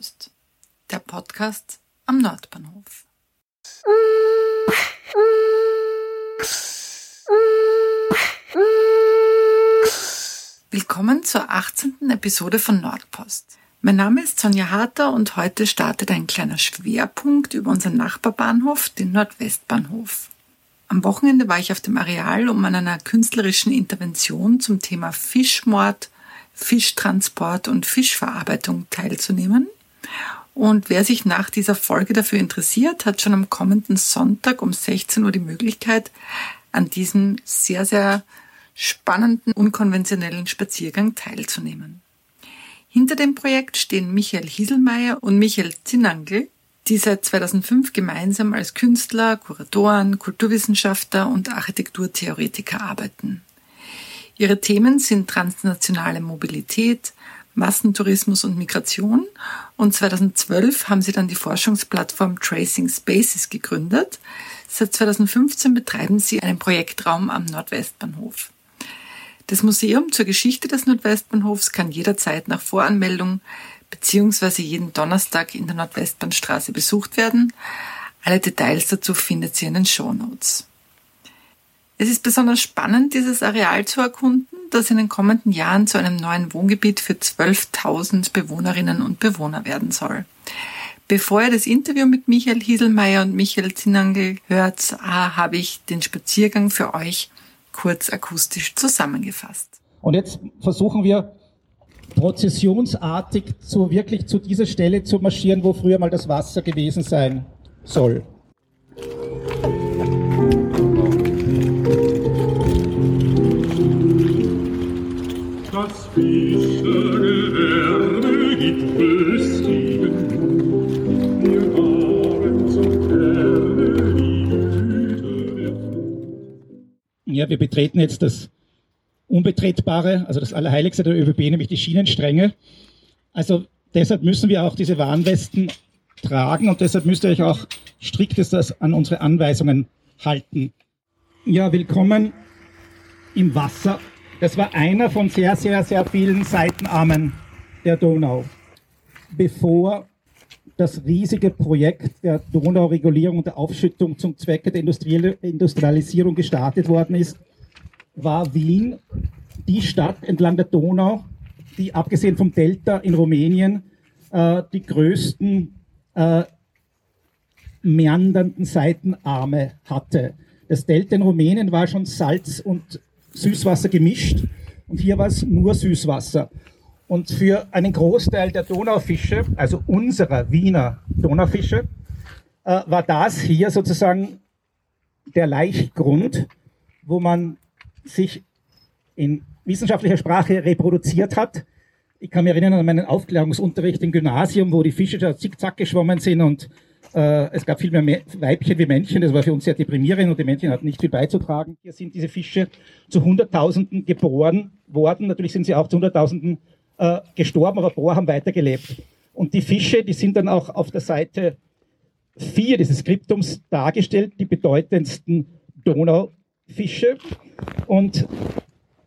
Nordpost, der Podcast am Nordbahnhof. Willkommen zur 18. Episode von Nordpost. Mein Name ist Sonja Harter und heute startet ein kleiner Schwerpunkt über unseren Nachbarbahnhof, den Nordwestbahnhof. Am Wochenende war ich auf dem Areal, um an einer künstlerischen Intervention zum Thema Fischmord, Fischtransport und Fischverarbeitung teilzunehmen. Und wer sich nach dieser Folge dafür interessiert, hat schon am kommenden Sonntag um 16 Uhr die Möglichkeit, an diesem sehr, sehr spannenden, unkonventionellen Spaziergang teilzunehmen. Hinter dem Projekt stehen Michael Hieselmeier und Michael Zinnangel, die seit 2005 gemeinsam als Künstler, Kuratoren, Kulturwissenschaftler und Architekturtheoretiker arbeiten. Ihre Themen sind transnationale Mobilität, Massentourismus und Migration und 2012 haben sie dann die Forschungsplattform Tracing Spaces gegründet. Seit 2015 betreiben sie einen Projektraum am Nordwestbahnhof. Das Museum zur Geschichte des Nordwestbahnhofs kann jederzeit nach Voranmeldung beziehungsweise jeden Donnerstag in der Nordwestbahnstraße besucht werden. Alle Details dazu findet sie in den Shownotes. Es ist besonders spannend, dieses Areal zu erkunden, das in den kommenden Jahren zu einem neuen Wohngebiet für 12.000 Bewohnerinnen und Bewohner werden soll. Bevor ihr das Interview mit Michael Hieselmeier und Michael Zinnangel hört, ah, habe ich den Spaziergang für euch kurz akustisch zusammengefasst. Und jetzt versuchen wir prozessionsartig zu, wirklich zu dieser Stelle zu marschieren, wo früher mal das Wasser gewesen sein soll. Ja, wir betreten jetzt das Unbetretbare, also das Allerheiligste der ÖBB, nämlich die Schienenstränge. Also deshalb müssen wir auch diese Warnwesten tragen und deshalb müsst ihr euch auch striktest an unsere Anweisungen halten. Ja, willkommen im Wasser. Das war einer von sehr, sehr, sehr vielen Seitenarmen der Donau. Bevor das riesige Projekt der Donauregulierung und der Aufschüttung zum Zwecke der Industrialisierung gestartet worden ist, war Wien die Stadt entlang der Donau, die abgesehen vom Delta in Rumänien äh, die größten äh, meandernden Seitenarme hatte. Das Delta in Rumänien war schon Salz und Süßwasser gemischt und hier war es nur Süßwasser. Und für einen Großteil der Donaufische, also unserer Wiener Donaufische, äh, war das hier sozusagen der Laichgrund, wo man sich in wissenschaftlicher Sprache reproduziert hat. Ich kann mich erinnern an meinen Aufklärungsunterricht im Gymnasium, wo die Fische da zickzack geschwommen sind und es gab viel mehr Weibchen wie Männchen. Das war für uns sehr deprimierend und die Männchen hatten nicht viel beizutragen. Hier sind diese Fische zu Hunderttausenden geboren worden. Natürlich sind sie auch zu Hunderttausenden äh, gestorben, aber Bohr haben weitergelebt. Und die Fische, die sind dann auch auf der Seite 4 dieses Skriptums dargestellt, die bedeutendsten Donaufische. Und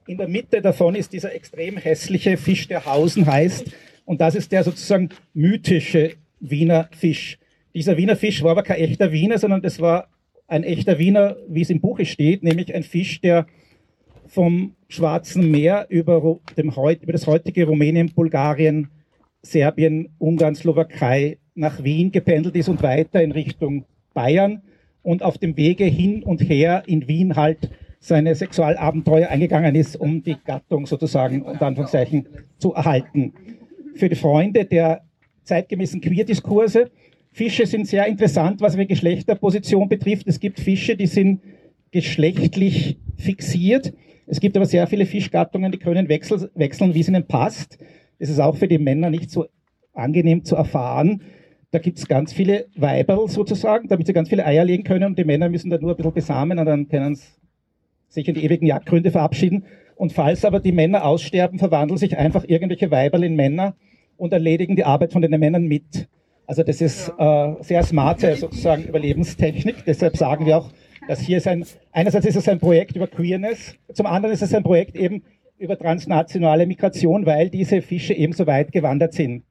in der Mitte davon ist dieser extrem hässliche Fisch, der Hausen heißt. Und das ist der sozusagen mythische Wiener Fisch. Dieser Wiener Fisch war aber kein echter Wiener, sondern das war ein echter Wiener, wie es im Buche steht, nämlich ein Fisch, der vom Schwarzen Meer über, dem, über das heutige Rumänien, Bulgarien, Serbien, Ungarn, Slowakei nach Wien gependelt ist und weiter in Richtung Bayern und auf dem Wege hin und her in Wien halt seine Sexualabenteuer eingegangen ist, um die Gattung sozusagen unter Anführungszeichen zu erhalten. Für die Freunde der zeitgemäßen Queerdiskurse Fische sind sehr interessant, was ihre Geschlechterposition betrifft. Es gibt Fische, die sind geschlechtlich fixiert. Es gibt aber sehr viele Fischgattungen, die können wechsel, wechseln, wie es ihnen passt. Das ist auch für die Männer nicht so angenehm zu erfahren. Da gibt es ganz viele Weiberl sozusagen, damit sie ganz viele Eier legen können und die Männer müssen da nur ein bisschen besamen und dann können sie sich in die ewigen Jagdgründe verabschieden. Und falls aber die Männer aussterben, verwandeln sich einfach irgendwelche Weiberl in Männer und erledigen die Arbeit von den Männern mit. Also das ist äh, sehr smarte sozusagen Überlebenstechnik. Deshalb sagen wir auch, dass hier ist ein, einerseits ist es ein Projekt über Queerness, zum anderen ist es ein Projekt eben über transnationale Migration, weil diese Fische eben so weit gewandert sind.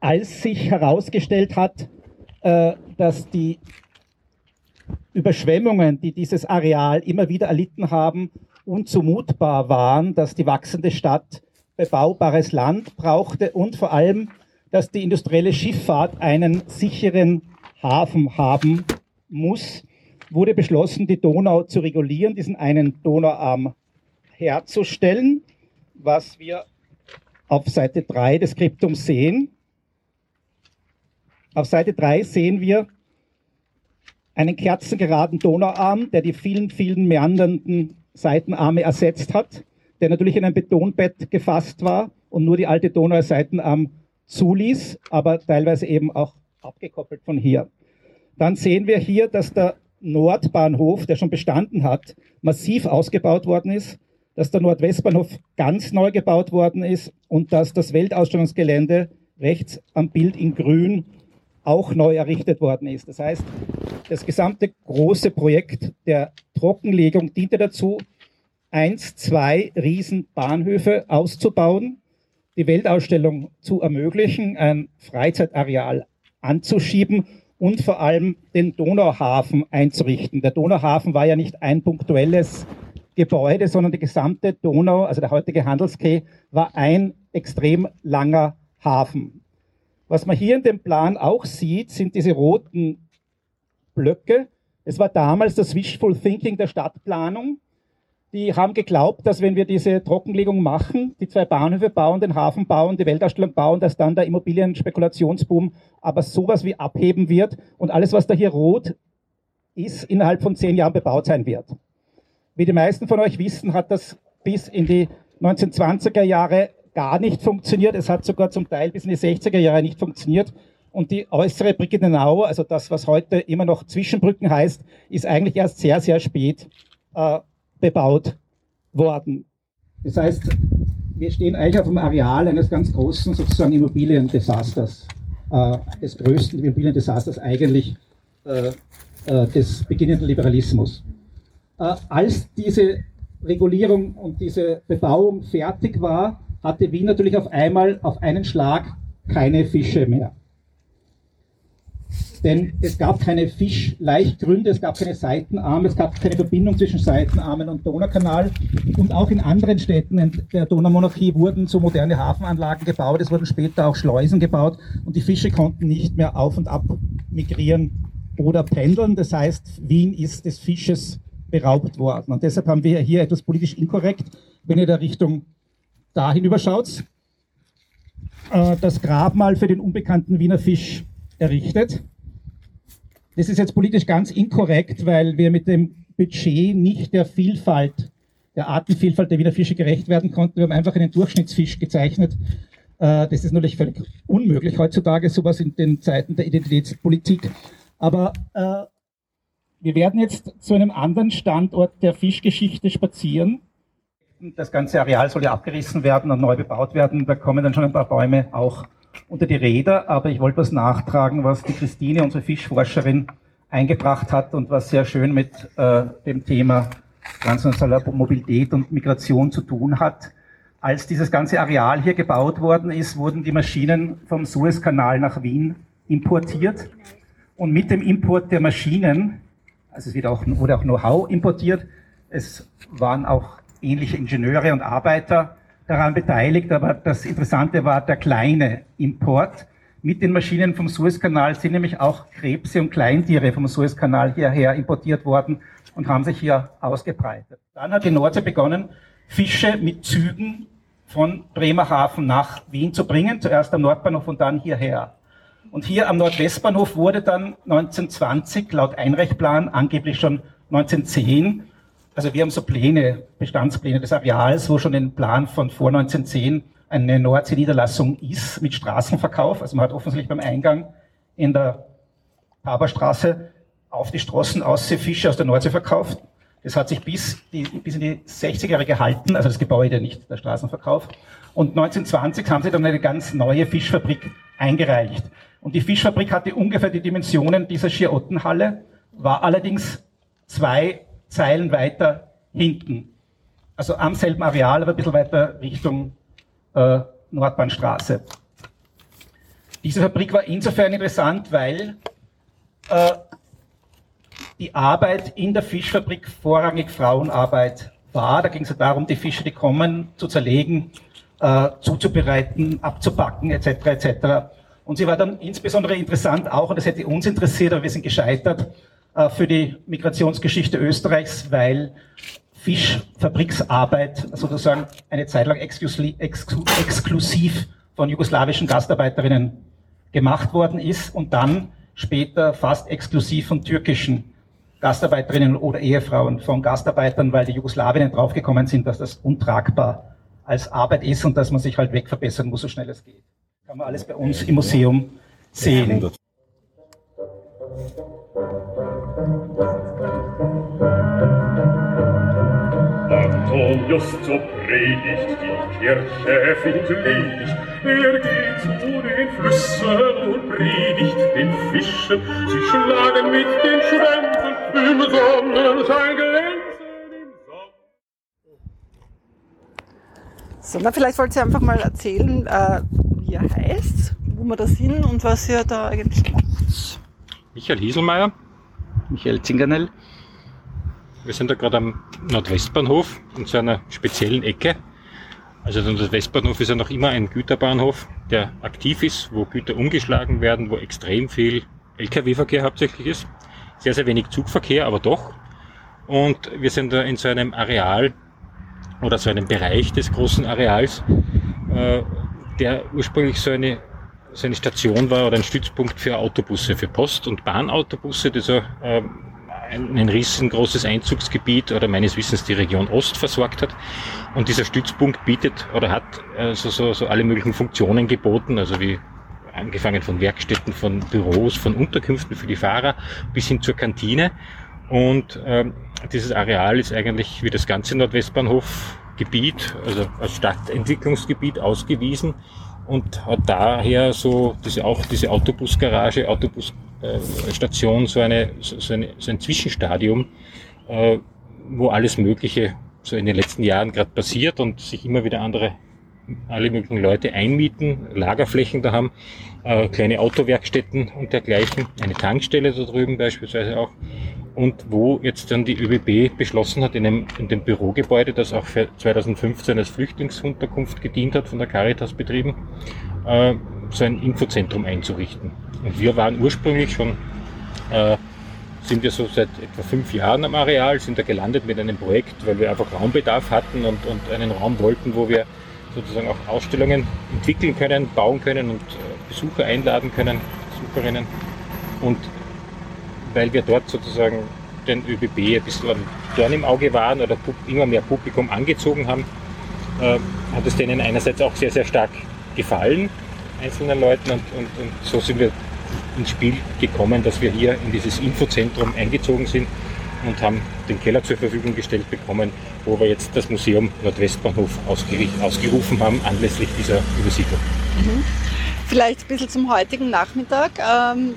als sich herausgestellt hat, äh, dass die Überschwemmungen, die dieses Areal immer wieder erlitten haben, unzumutbar waren, dass die wachsende Stadt bebaubares Land brauchte und vor allem, dass die industrielle Schifffahrt einen sicheren Hafen haben muss, wurde beschlossen, die Donau zu regulieren, diesen einen Donauarm herzustellen, was wir auf Seite 3 des Skriptums sehen. Auf Seite 3 sehen wir einen kerzengeraden Donauarm, der die vielen, vielen meandernden Seitenarme ersetzt hat, der natürlich in ein Betonbett gefasst war und nur die alte Donau als Seitenarm zuließ, aber teilweise eben auch abgekoppelt von hier. Dann sehen wir hier, dass der Nordbahnhof, der schon bestanden hat, massiv ausgebaut worden ist, dass der Nordwestbahnhof ganz neu gebaut worden ist und dass das Weltausstellungsgelände rechts am Bild in Grün auch neu errichtet worden ist. Das heißt, das gesamte große Projekt der Trockenlegung diente dazu, eins, zwei Riesenbahnhöfe auszubauen, die Weltausstellung zu ermöglichen, ein Freizeitareal anzuschieben und vor allem den Donauhafen einzurichten. Der Donauhafen war ja nicht ein punktuelles Gebäude, sondern die gesamte Donau, also der heutige Handelskeh, war ein extrem langer Hafen. Was man hier in dem Plan auch sieht, sind diese roten Blöcke. Es war damals das Wishful Thinking der Stadtplanung. Die haben geglaubt, dass wenn wir diese Trockenlegung machen, die zwei Bahnhöfe bauen, den Hafen bauen, die Weltausstellung bauen, dass dann der Immobilienspekulationsboom aber sowas wie abheben wird und alles, was da hier rot ist, innerhalb von zehn Jahren bebaut sein wird. Wie die meisten von euch wissen, hat das bis in die 1920er Jahre gar nicht funktioniert. Es hat sogar zum Teil bis in die 60er Jahre nicht funktioniert. Und die äußere Brigittenau, also das, was heute immer noch Zwischenbrücken heißt, ist eigentlich erst sehr, sehr spät äh, bebaut worden. Das heißt, wir stehen eigentlich auf dem Areal eines ganz großen sozusagen Immobiliendesasters, äh, des größten Immobiliendesasters eigentlich äh, äh, des beginnenden Liberalismus. Äh, als diese Regulierung und diese Bebauung fertig war, hatte Wien natürlich auf einmal auf einen Schlag keine Fische mehr. Denn es gab keine Fischleichtgründe, es gab keine Seitenarme, es gab keine Verbindung zwischen Seitenarmen und Donaukanal. Und auch in anderen Städten der Donaumonarchie wurden so moderne Hafenanlagen gebaut, es wurden später auch Schleusen gebaut und die Fische konnten nicht mehr auf und ab migrieren oder pendeln. Das heißt, Wien ist des Fisches beraubt worden. Und deshalb haben wir hier etwas politisch inkorrekt, wenn ihr da Richtung da hinüberschaut, äh, das Grabmal für den unbekannten Wiener Fisch errichtet. Das ist jetzt politisch ganz inkorrekt, weil wir mit dem Budget nicht der Vielfalt, der Artenvielfalt der Wiener Fische gerecht werden konnten. Wir haben einfach einen Durchschnittsfisch gezeichnet. Äh, das ist natürlich völlig unmöglich heutzutage, sowas in den Zeiten der Identitätspolitik. Aber äh, wir werden jetzt zu einem anderen Standort der Fischgeschichte spazieren. Das ganze Areal soll ja abgerissen werden und neu bebaut werden. Da kommen dann schon ein paar Bäume auch unter die Räder, aber ich wollte was nachtragen, was die Christine, unsere Fischforscherin, eingebracht hat und was sehr schön mit äh, dem Thema transnationaler Mobilität und Migration zu tun hat. Als dieses ganze Areal hier gebaut worden ist, wurden die Maschinen vom Suezkanal nach Wien importiert. Und mit dem Import der Maschinen, also es wird auch, wurde auch Know-how importiert, es waren auch ähnliche Ingenieure und Arbeiter daran beteiligt, aber das Interessante war der kleine Import. Mit den Maschinen vom Suezkanal sind nämlich auch Krebse und Kleintiere vom Suezkanal hierher importiert worden und haben sich hier ausgebreitet. Dann hat die Nordsee begonnen, Fische mit Zügen von Bremerhaven nach Wien zu bringen, zuerst am Nordbahnhof und dann hierher. Und hier am Nordwestbahnhof wurde dann 1920 laut Einreichplan, angeblich schon 1910, also wir haben so Pläne, Bestandspläne des Areals, wo schon ein Plan von vor 1910 eine Nordsee-Niederlassung ist mit Straßenverkauf. Also man hat offensichtlich beim Eingang in der Haberstraße auf die Straßen aus Fische aus der Nordsee verkauft. Das hat sich bis, die, bis in die 60er Jahre gehalten, also das Gebäude, nicht der Straßenverkauf. Und 1920 haben sie dann eine ganz neue Fischfabrik eingereicht. Und die Fischfabrik hatte ungefähr die Dimensionen dieser Schierottenhalle, war allerdings zwei Zeilen weiter hinten. Also am selben Areal, aber ein bisschen weiter Richtung äh, Nordbahnstraße. Diese Fabrik war insofern interessant, weil äh, die Arbeit in der Fischfabrik vorrangig Frauenarbeit war. Da ging es darum, die Fische, die kommen, zu zerlegen, äh, zuzubereiten, abzupacken etc. etc. Und sie war dann insbesondere interessant auch, und das hätte uns interessiert, aber wir sind gescheitert, für die Migrationsgeschichte Österreichs, weil Fischfabriksarbeit sozusagen eine Zeit lang exklusiv von jugoslawischen Gastarbeiterinnen gemacht worden ist und dann später fast exklusiv von türkischen Gastarbeiterinnen oder Ehefrauen von Gastarbeitern, weil die Jugoslawinnen draufgekommen sind, dass das untragbar als Arbeit ist und dass man sich halt wegverbessern muss, so schnell es geht. Kann man alles bei uns im Museum sehen. Antonius so predigt die Kirche friedlich, er geht zu den Flüssen und predigt den Fischen, sie schlagen mit den Schwänzen im Sonnenschein glänzen So, na, vielleicht wollt ihr einfach mal erzählen, äh, wie ihr heißt, wo wir da sind und was ihr da eigentlich macht. Michael Hieselmeier. Michael Zingernell. Wir sind da gerade am Nordwestbahnhof in so einer speziellen Ecke. Also der Nordwestbahnhof ist ja noch immer ein Güterbahnhof, der aktiv ist, wo Güter umgeschlagen werden, wo extrem viel Lkw-Verkehr hauptsächlich ist. Sehr, sehr wenig Zugverkehr, aber doch. Und wir sind da in so einem Areal oder so einem Bereich des großen Areals, äh, der ursprünglich so eine, so eine Station war oder ein Stützpunkt für Autobusse, für Post- und Bahnautobusse, die so äh, ein riesengroßes Einzugsgebiet oder meines Wissens die Region Ost versorgt hat. Und dieser Stützpunkt bietet oder hat also so, so alle möglichen Funktionen geboten, also wie angefangen von Werkstätten, von Büros, von Unterkünften für die Fahrer bis hin zur Kantine. Und ähm, dieses Areal ist eigentlich wie das ganze Nordwestbahnhofgebiet, also als Stadtentwicklungsgebiet ausgewiesen und hat daher so diese, auch diese Autobusgarage, Autobusstation, so, eine, so, eine, so ein Zwischenstadium, äh, wo alles Mögliche so in den letzten Jahren gerade passiert und sich immer wieder andere, alle möglichen Leute einmieten, Lagerflächen da haben, äh, kleine Autowerkstätten und dergleichen, eine Tankstelle da drüben beispielsweise auch und wo jetzt dann die ÖBB beschlossen hat, in, einem, in dem Bürogebäude, das auch für 2015 als Flüchtlingsunterkunft gedient hat, von der Caritas betrieben, äh, so ein Infozentrum einzurichten. Und wir waren ursprünglich schon, äh, sind wir so seit etwa fünf Jahren am Areal, sind da gelandet mit einem Projekt, weil wir einfach Raumbedarf hatten und, und einen Raum wollten, wo wir sozusagen auch Ausstellungen entwickeln können, bauen können und äh, Besucher einladen können, Besucherinnen. Und weil wir dort sozusagen den ÖBB ein bisschen Dorn im Auge waren oder immer mehr Publikum angezogen haben, äh, hat es denen einerseits auch sehr, sehr stark gefallen, einzelnen Leuten, und, und, und so sind wir ins Spiel gekommen, dass wir hier in dieses Infozentrum eingezogen sind und haben den Keller zur Verfügung gestellt bekommen, wo wir jetzt das Museum Nordwestbahnhof ausgerufen haben, anlässlich dieser Übersiedlung. Mhm. Vielleicht ein bisschen zum heutigen Nachmittag. Ähm,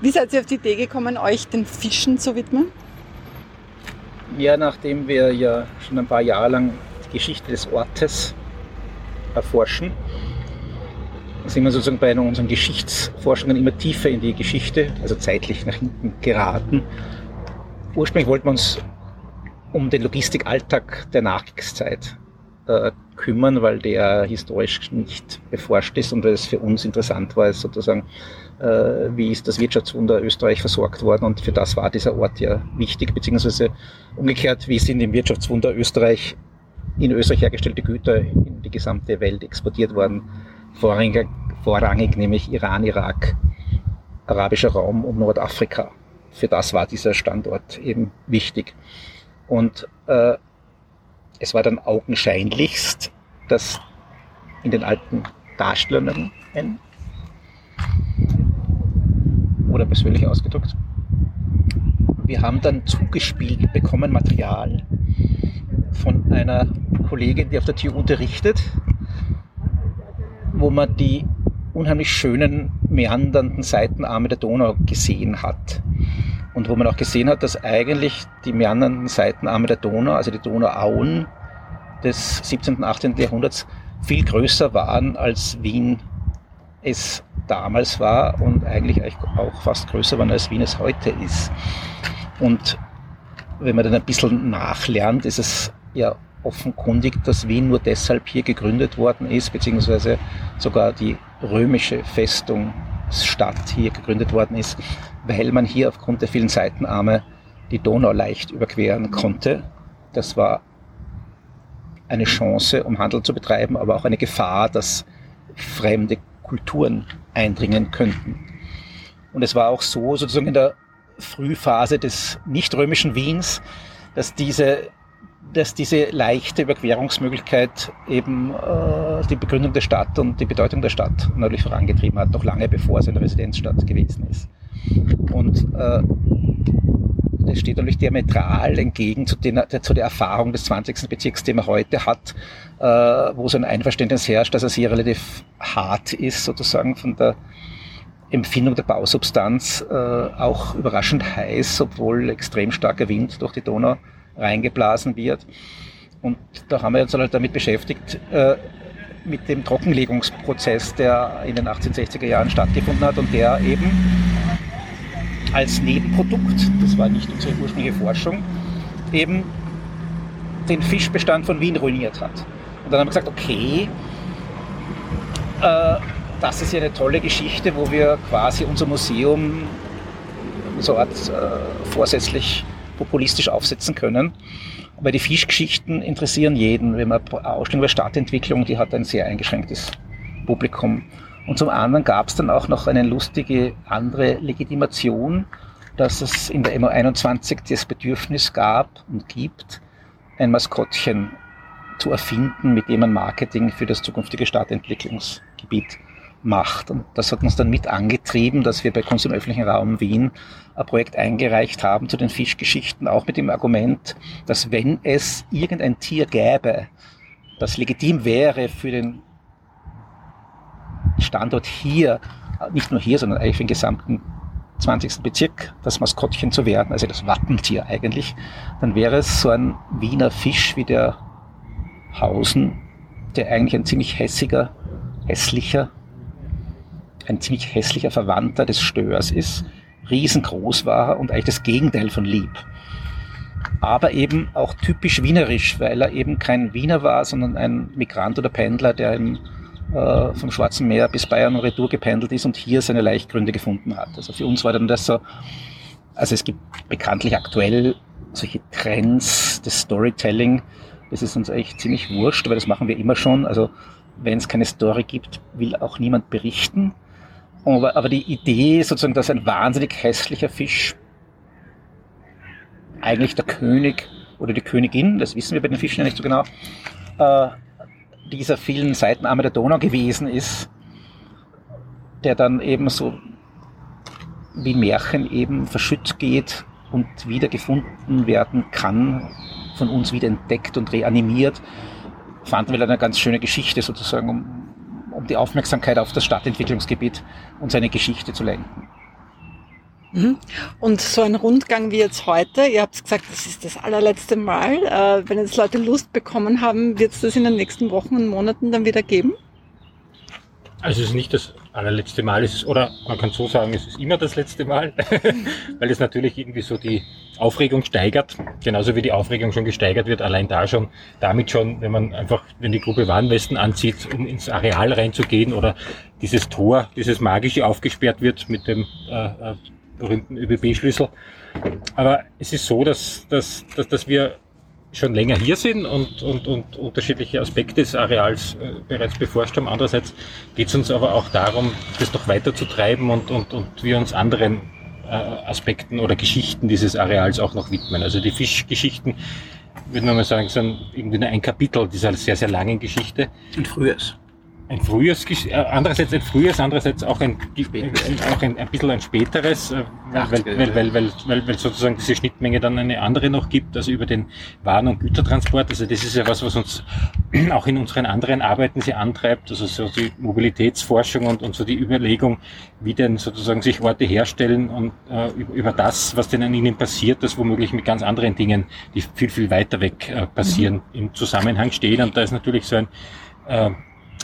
wie seid ihr auf die Idee gekommen, euch den Fischen zu widmen? Ja, nachdem wir ja schon ein paar Jahre lang die Geschichte des Ortes erforschen, sind wir sozusagen bei unseren Geschichtsforschungen immer tiefer in die Geschichte, also zeitlich nach hinten geraten. Ursprünglich wollten wir uns um den Logistikalltag der Nachkriegszeit äh, kümmern, weil der historisch nicht beforscht ist und weil es für uns interessant war, sozusagen äh, wie ist das Wirtschaftswunder Österreich versorgt worden und für das war dieser Ort ja wichtig, beziehungsweise umgekehrt, wie sind im Wirtschaftswunder Österreich in Österreich hergestellte Güter in die gesamte Welt exportiert worden, vorrangig, vorrangig nämlich Iran, Irak, arabischer Raum und Nordafrika. Für das war dieser Standort eben wichtig. Und äh, es war dann augenscheinlichst, dass in den alten Darstellungen oder persönlich ausgedrückt. Wir haben dann zugespielt bekommen Material von einer Kollegin, die auf der TU unterrichtet, wo man die unheimlich schönen meandernden Seitenarme der Donau gesehen hat. Und wo man auch gesehen hat, dass eigentlich die meandernden Seitenarme der Donau, also die Donauauen des 17. und 18. Jahrhunderts, viel größer waren als Wien es damals war und eigentlich auch fast größer war, als Wien es heute ist. Und wenn man dann ein bisschen nachlernt, ist es ja offenkundig, dass Wien nur deshalb hier gegründet worden ist, beziehungsweise sogar die römische Festungsstadt hier gegründet worden ist, weil man hier aufgrund der vielen Seitenarme die Donau leicht überqueren konnte. Das war eine Chance, um Handel zu betreiben, aber auch eine Gefahr, dass fremde Kulturen eindringen könnten. Und es war auch so, sozusagen in der Frühphase des nicht-römischen Wiens, dass diese, dass diese leichte Überquerungsmöglichkeit eben äh, die Begründung der Stadt und die Bedeutung der Stadt natürlich vorangetrieben hat, noch lange bevor es eine Residenzstadt gewesen ist. Und äh, das steht natürlich diametral entgegen zu, den, zu, der Erfahrung des 20. Bezirks, den man heute hat, äh, wo so ein Einverständnis herrscht, dass es hier relativ hart ist, sozusagen von der Empfindung der Bausubstanz, äh, auch überraschend heiß, obwohl extrem starker Wind durch die Donau reingeblasen wird. Und da haben wir uns halt damit beschäftigt, äh, mit dem Trockenlegungsprozess, der in den 1860er Jahren stattgefunden hat und der eben als Nebenprodukt, das war nicht unsere ursprüngliche Forschung, eben den Fischbestand von Wien ruiniert hat. Und dann haben wir gesagt, okay, äh, das ist ja eine tolle Geschichte, wo wir quasi unser Museum so Art äh, vorsätzlich populistisch aufsetzen können. Weil die Fischgeschichten interessieren jeden. Wenn man Ausstellung über Stadtentwicklung, die hat ein sehr eingeschränktes Publikum. Und zum anderen gab es dann auch noch eine lustige andere Legitimation, dass es in der MO21 das Bedürfnis gab und gibt, ein Maskottchen zu erfinden, mit dem man Marketing für das zukünftige Stadtentwicklungsgebiet macht. Und das hat uns dann mit angetrieben, dass wir bei Kunst im öffentlichen Raum Wien ein Projekt eingereicht haben zu den Fischgeschichten, auch mit dem Argument, dass wenn es irgendein Tier gäbe, das legitim wäre für den Standort hier, nicht nur hier, sondern eigentlich für den gesamten 20. Bezirk das Maskottchen zu werden, also das Wappentier eigentlich, dann wäre es so ein Wiener Fisch wie der Hausen, der eigentlich ein ziemlich hässiger, hässlicher, ein ziemlich hässlicher Verwandter des Störs ist, riesengroß war und eigentlich das Gegenteil von lieb. Aber eben auch typisch wienerisch, weil er eben kein Wiener war, sondern ein Migrant oder Pendler, der im äh, vom Schwarzen Meer bis Bayern und Retour gependelt ist und hier seine Leichtgründe gefunden hat. Also für uns war dann das so, also es gibt bekanntlich aktuell solche Trends des Storytelling, das ist uns echt ziemlich wurscht, weil das machen wir immer schon. Also wenn es keine Story gibt, will auch niemand berichten. Aber, aber die Idee sozusagen, dass ein wahnsinnig hässlicher Fisch eigentlich der König oder die Königin, das wissen wir bei den Fischen ja nicht so genau, äh, dieser vielen Seitenarme der Donau gewesen ist, der dann eben so wie Märchen eben verschütt geht und wiedergefunden werden kann, von uns wieder entdeckt und reanimiert, fanden wir eine ganz schöne Geschichte sozusagen, um, um die Aufmerksamkeit auf das Stadtentwicklungsgebiet und seine Geschichte zu lenken. Mhm. Und so ein Rundgang wie jetzt heute, ihr habt gesagt, das ist das allerletzte Mal. Äh, wenn jetzt Leute Lust bekommen haben, wird es das in den nächsten Wochen und Monaten dann wieder geben? Also es ist nicht das allerletzte Mal, es ist, oder man kann so sagen, es ist immer das letzte Mal, weil es natürlich irgendwie so die Aufregung steigert, genauso wie die Aufregung schon gesteigert wird, allein da schon, damit schon, wenn man einfach, wenn die Gruppe Warnwesten anzieht, um ins Areal reinzugehen oder dieses Tor, dieses magische aufgesperrt wird mit dem äh, äh berühmten ÖBB-Schlüssel. Aber es ist so, dass, dass, dass, dass wir schon länger hier sind und, und, und unterschiedliche Aspekte des Areals äh, bereits beforscht haben. Andererseits geht es uns aber auch darum, das noch weiter zu treiben und, und, und wir uns anderen äh, Aspekten oder Geschichten dieses Areals auch noch widmen. Also die Fischgeschichten, würde man mal sagen, sind irgendwie nur ein Kapitel dieser sehr, sehr langen Geschichte. Ein frühes ein frühes, äh, andererseits ein frühes, andererseits auch ein, auch ein, ein bisschen ein späteres, äh, weil, weil, weil, weil, weil, weil sozusagen diese Schnittmenge dann eine andere noch gibt, also über den Waren- und Gütertransport. Also das ist ja was, was uns auch in unseren anderen Arbeiten sehr antreibt, also so die Mobilitätsforschung und, und so die Überlegung, wie denn sozusagen sich Orte herstellen und äh, über das, was denn an ihnen passiert, das womöglich mit ganz anderen Dingen, die viel, viel weiter weg äh, passieren, mhm. im Zusammenhang stehen. Und da ist natürlich so ein äh,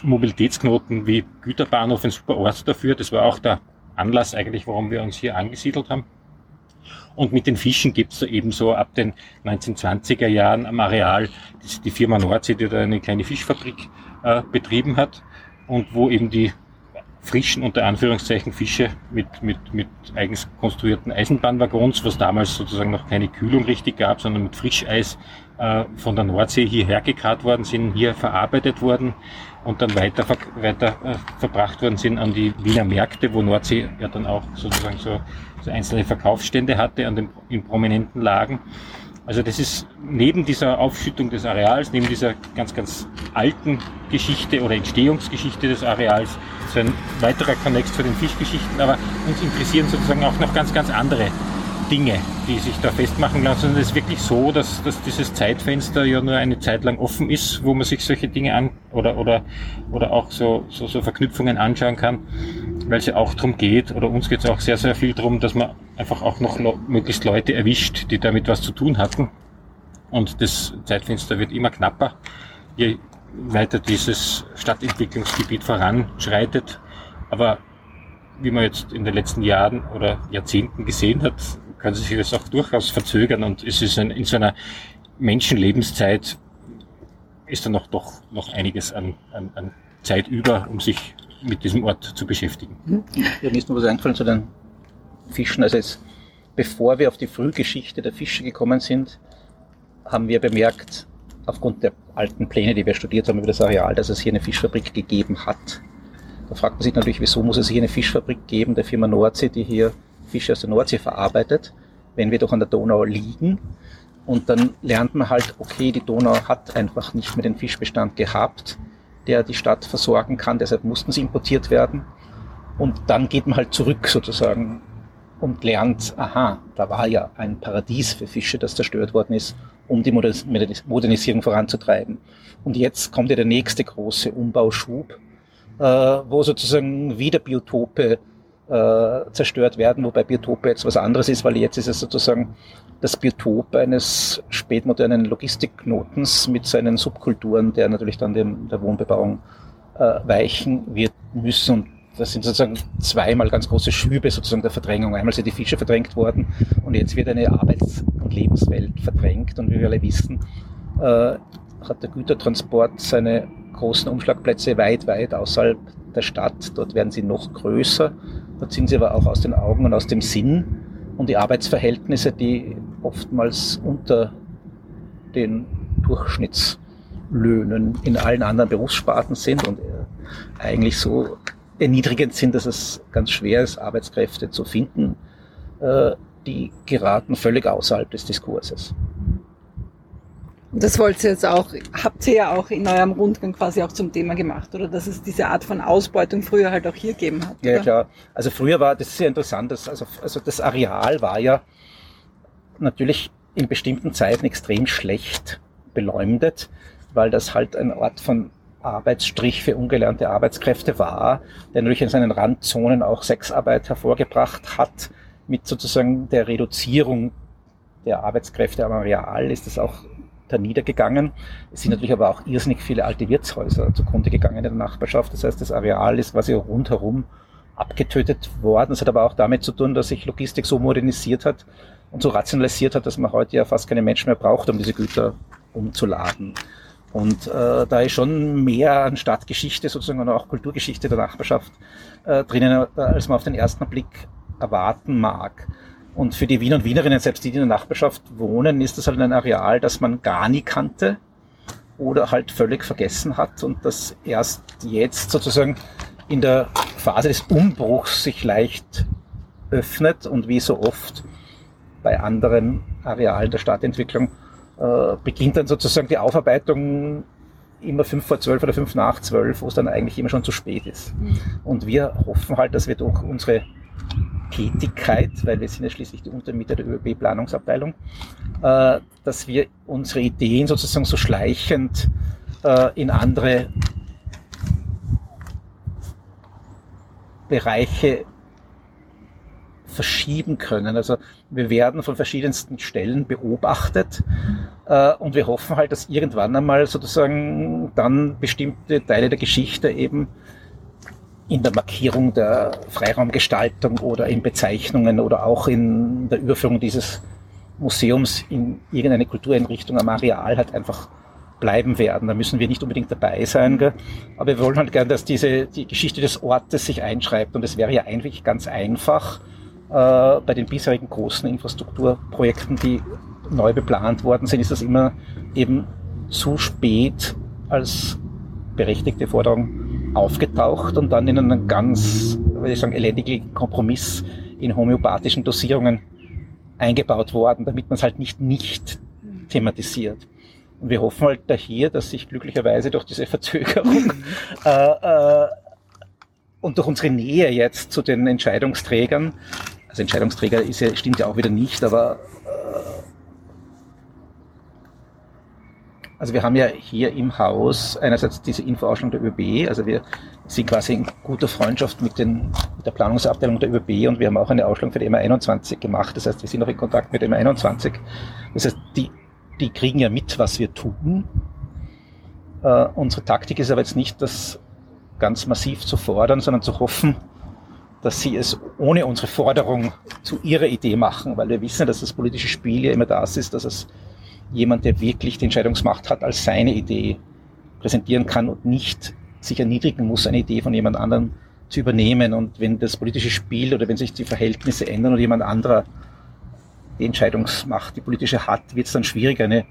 Mobilitätsknoten wie Güterbahnhof ein super Ort dafür. Das war auch der Anlass eigentlich, warum wir uns hier angesiedelt haben. Und mit den Fischen gibt's da eben so ab den 1920er Jahren am Areal die Firma Nordsee, die da eine kleine Fischfabrik äh, betrieben hat und wo eben die frischen, unter Anführungszeichen, Fische mit, mit, mit eigens konstruierten Eisenbahnwaggons, was damals sozusagen noch keine Kühlung richtig gab, sondern mit Frischeis äh, von der Nordsee hierher gekarrt worden sind, hier verarbeitet worden und dann weiter, weiter äh, verbracht worden sind an die Wiener Märkte, wo Nordsee ja dann auch sozusagen so, so einzelne Verkaufsstände hatte an den in prominenten Lagen. Also das ist neben dieser Aufschüttung des Areals, neben dieser ganz, ganz alten Geschichte oder Entstehungsgeschichte des Areals, so ein weiterer Konnex zu den Fischgeschichten, aber uns interessieren sozusagen auch noch ganz, ganz andere Dinge, die sich da festmachen lassen. Und es ist wirklich so, dass, dass dieses Zeitfenster ja nur eine Zeit lang offen ist, wo man sich solche Dinge an oder, oder, oder auch so, so, so Verknüpfungen anschauen kann, weil es ja auch darum geht, oder uns geht es auch sehr, sehr viel darum, dass man einfach auch noch möglichst Leute erwischt, die damit was zu tun hatten. Und das Zeitfenster wird immer knapper, je weiter dieses Stadtentwicklungsgebiet voranschreitet. Aber wie man jetzt in den letzten Jahren oder Jahrzehnten gesehen hat, kann sich das auch durchaus verzögern und es ist ein, in so einer Menschenlebenszeit ist da noch doch noch einiges an, an, an Zeit über, um sich mit diesem Ort zu beschäftigen. Mhm. Ja, mir ist noch was eingefallen zu den Fischen. Also jetzt, bevor wir auf die Frühgeschichte der Fische gekommen sind, haben wir bemerkt, aufgrund der alten Pläne, die wir studiert haben über das Areal, dass es hier eine Fischfabrik gegeben hat. Da fragt man sich natürlich, wieso muss es hier eine Fischfabrik geben, der Firma Nordsee, die hier Fische aus der Nordsee verarbeitet, wenn wir doch an der Donau liegen. Und dann lernt man halt, okay, die Donau hat einfach nicht mehr den Fischbestand gehabt, der die Stadt versorgen kann, deshalb mussten sie importiert werden. Und dann geht man halt zurück sozusagen und lernt, aha, da war ja ein Paradies für Fische, das zerstört worden ist, um die Modernisierung voranzutreiben. Und jetzt kommt ja der nächste große Umbauschub, äh, wo sozusagen wieder Biotope äh, zerstört werden, wobei Biotope jetzt was anderes ist, weil jetzt ist es sozusagen das Biotop eines spätmodernen Logistikknotens mit seinen Subkulturen, der natürlich dann dem, der Wohnbebauung äh, weichen wird müssen. Und das sind sozusagen zweimal ganz große Schübe sozusagen der Verdrängung. Einmal sind die Fische verdrängt worden und jetzt wird eine Arbeits- und Lebenswelt verdrängt. Und wie wir alle wissen, äh, hat der Gütertransport seine großen Umschlagplätze weit, weit außerhalb der Stadt. Dort werden sie noch größer. Dort sind sie aber auch aus den Augen und aus dem Sinn. Und die Arbeitsverhältnisse, die oftmals unter den Durchschnittslöhnen in allen anderen Berufssparten sind und eigentlich so erniedrigend sind, dass es ganz schwer ist, Arbeitskräfte zu finden, äh, die geraten völlig außerhalb des Diskurses. Das wollt ihr jetzt auch, habt ihr ja auch in eurem Rundgang quasi auch zum Thema gemacht, oder? Dass es diese Art von Ausbeutung früher halt auch hier gegeben hat. Ja, oder? klar. Also früher war, das sehr interessant, dass, also, also das Areal war ja natürlich in bestimmten Zeiten extrem schlecht beleumdet, weil das halt ein Ort von Arbeitsstrich für ungelernte Arbeitskräfte war, der natürlich in seinen Randzonen auch Sexarbeit hervorgebracht hat. Mit sozusagen der Reduzierung der Arbeitskräfte am Areal ist es auch da niedergegangen. Es sind natürlich aber auch irrsinnig viele alte Wirtshäuser zugrunde gegangen in der Nachbarschaft. Das heißt, das Areal ist quasi rundherum abgetötet worden. Das hat aber auch damit zu tun, dass sich Logistik so modernisiert hat und so rationalisiert hat, dass man heute ja fast keine Menschen mehr braucht, um diese Güter umzuladen. Und äh, da ist schon mehr an Stadtgeschichte sozusagen und auch Kulturgeschichte der Nachbarschaft äh, drinnen, als man auf den ersten Blick erwarten mag. Und für die Wiener und Wienerinnen, selbst die, die in der Nachbarschaft wohnen, ist das halt ein Areal, das man gar nie kannte oder halt völlig vergessen hat und das erst jetzt sozusagen in der Phase des Umbruchs sich leicht öffnet und wie so oft bei anderen Arealen der Stadtentwicklung äh, beginnt dann sozusagen die Aufarbeitung immer fünf vor zwölf oder fünf nach zwölf, wo es dann eigentlich immer schon zu spät ist. Mhm. Und wir hoffen halt, dass wir durch unsere Tätigkeit, weil wir sind ja schließlich die Untermieter der ÖB-Planungsabteilung, äh, dass wir unsere Ideen sozusagen so schleichend äh, in andere Bereiche verschieben können. Also wir werden von verschiedensten Stellen beobachtet äh, und wir hoffen halt, dass irgendwann einmal sozusagen dann bestimmte Teile der Geschichte eben in der Markierung der Freiraumgestaltung oder in Bezeichnungen oder auch in der Überführung dieses Museums in irgendeine Kultureinrichtung am Areal halt einfach bleiben werden. Da müssen wir nicht unbedingt dabei sein. Gell? Aber wir wollen halt gerne, dass diese, die Geschichte des Ortes sich einschreibt. Und es wäre ja eigentlich ganz einfach, äh, bei den bisherigen großen Infrastrukturprojekten, die neu beplant worden sind, ist das immer eben zu spät als berechtigte Forderung aufgetaucht und dann in einen ganz, würde ich sagen, elendigen Kompromiss in homöopathischen Dosierungen eingebaut worden, damit man es halt nicht nicht thematisiert. Und wir hoffen halt daher, dass sich glücklicherweise durch diese Verzögerung äh, äh, und durch unsere Nähe jetzt zu den Entscheidungsträgern, also Entscheidungsträger ist ja, stimmt ja auch wieder nicht, aber äh, also wir haben ja hier im Haus einerseits diese Infoausstellung der ÖB, also wir sind quasi in guter Freundschaft mit, den, mit der Planungsabteilung der ÖB und wir haben auch eine Ausstellung für die MA21 gemacht. Das heißt, wir sind noch in Kontakt mit dem MA21. Das heißt, die die kriegen ja mit, was wir tun. Äh, unsere Taktik ist aber jetzt nicht, das ganz massiv zu fordern, sondern zu hoffen, dass sie es ohne unsere Forderung zu ihrer Idee machen, weil wir wissen, dass das politische Spiel ja immer das ist, dass es jemand, der wirklich die Entscheidungsmacht hat, als seine Idee präsentieren kann und nicht sich erniedrigen muss, eine Idee von jemand anderem zu übernehmen. Und wenn das politische Spiel oder wenn sich die Verhältnisse ändern und jemand anderer die Entscheidungsmacht, die politische hat, wird es dann schwierig, eine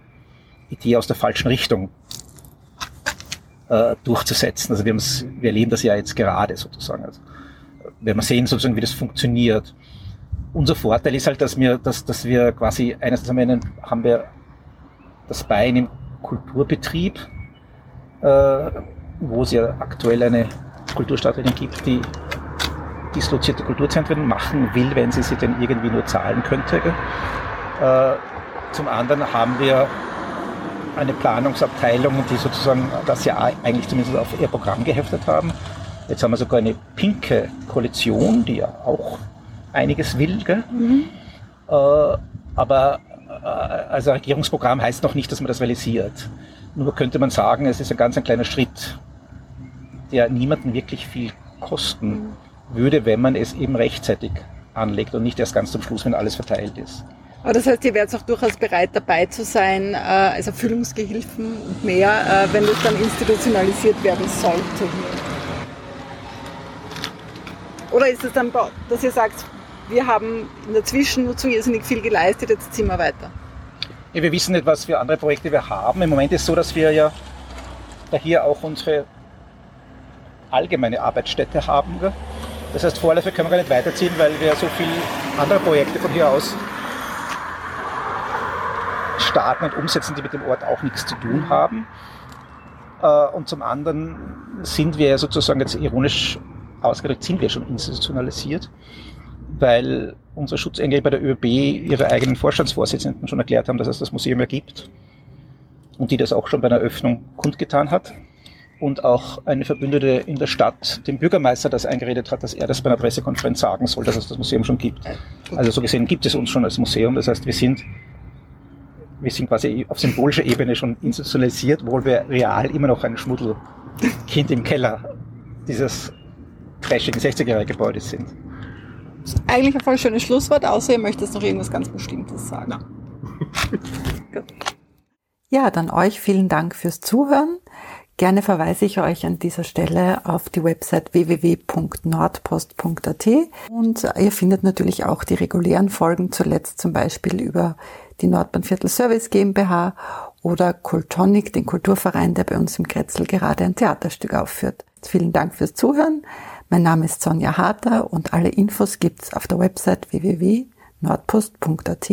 Idee aus der falschen Richtung äh, durchzusetzen. Also wir, wir erleben das ja jetzt gerade sozusagen. Also, wenn wir sehen sozusagen, wie das funktioniert. Unser Vorteil ist halt, dass wir, dass, dass wir quasi, einerseits haben wir, haben wir das Bein im Kulturbetrieb, äh, wo es ja aktuell eine Kulturstadtrerin gibt, die dislozierte Kulturzentren machen will, wenn sie sie denn irgendwie nur zahlen könnte. Äh, zum anderen haben wir eine Planungsabteilung, die sozusagen das ja eigentlich zumindest auf ihr Programm geheftet haben. Jetzt haben wir sogar eine pinke Koalition, die ja auch einiges will. Mhm. Äh, aber also Regierungsprogramm heißt noch nicht, dass man das realisiert. Nur könnte man sagen, es ist ein ganz ein kleiner Schritt, der niemanden wirklich viel kosten würde, wenn man es eben rechtzeitig anlegt und nicht erst ganz zum Schluss, wenn alles verteilt ist. Aber das heißt, ihr wärt auch durchaus bereit dabei zu sein, äh, als Erfüllungsgehilfen und mehr, äh, wenn das dann institutionalisiert werden sollte. Oder ist es dann, dass ihr sagt, wir haben in der Zwischennutzung irrsinnig viel geleistet, jetzt ziehen wir weiter? Ja, wir wissen nicht, was für andere Projekte wir haben. Im Moment ist es so, dass wir ja hier auch unsere allgemeine Arbeitsstätte haben. Das heißt, vorläufig können wir gar nicht weiterziehen, weil wir so viele andere Projekte von hier aus starten und umsetzen, die mit dem Ort auch nichts zu tun haben. Äh, und zum anderen sind wir sozusagen jetzt ironisch ausgedrückt, sind wir schon institutionalisiert, weil unsere Schutzengel bei der ÖB ihre eigenen Vorstandsvorsitzenden schon erklärt haben, dass es das Museum ja gibt und die das auch schon bei einer Öffnung kundgetan hat und auch eine Verbündete in der Stadt dem Bürgermeister das eingeredet hat, dass er das bei einer Pressekonferenz sagen soll, dass es das Museum schon gibt. Also so gesehen gibt es uns schon als Museum. Das heißt, wir sind, wir sind quasi auf symbolischer Ebene schon institutionalisiert, obwohl wir real immer noch ein Schmuddelkind im Keller dieses trashigen 60er-Gebäudes sind. Das ist eigentlich ein voll schönes Schlusswort, außer ihr möchtet noch irgendwas ganz Bestimmtes sagen. ja, dann euch vielen Dank fürs Zuhören. Gerne verweise ich euch an dieser Stelle auf die Website www.nordpost.at und ihr findet natürlich auch die regulären Folgen zuletzt zum Beispiel über die Nordbahnviertel Service GmbH oder Kultonic, den Kulturverein, der bei uns im Kretzel gerade ein Theaterstück aufführt. Vielen Dank fürs Zuhören. Mein Name ist Sonja Harter und alle Infos gibt's auf der Website www.nordpost.at,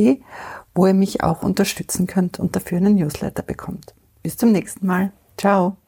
wo ihr mich auch unterstützen könnt und dafür einen Newsletter bekommt. Bis zum nächsten Mal. Ciao.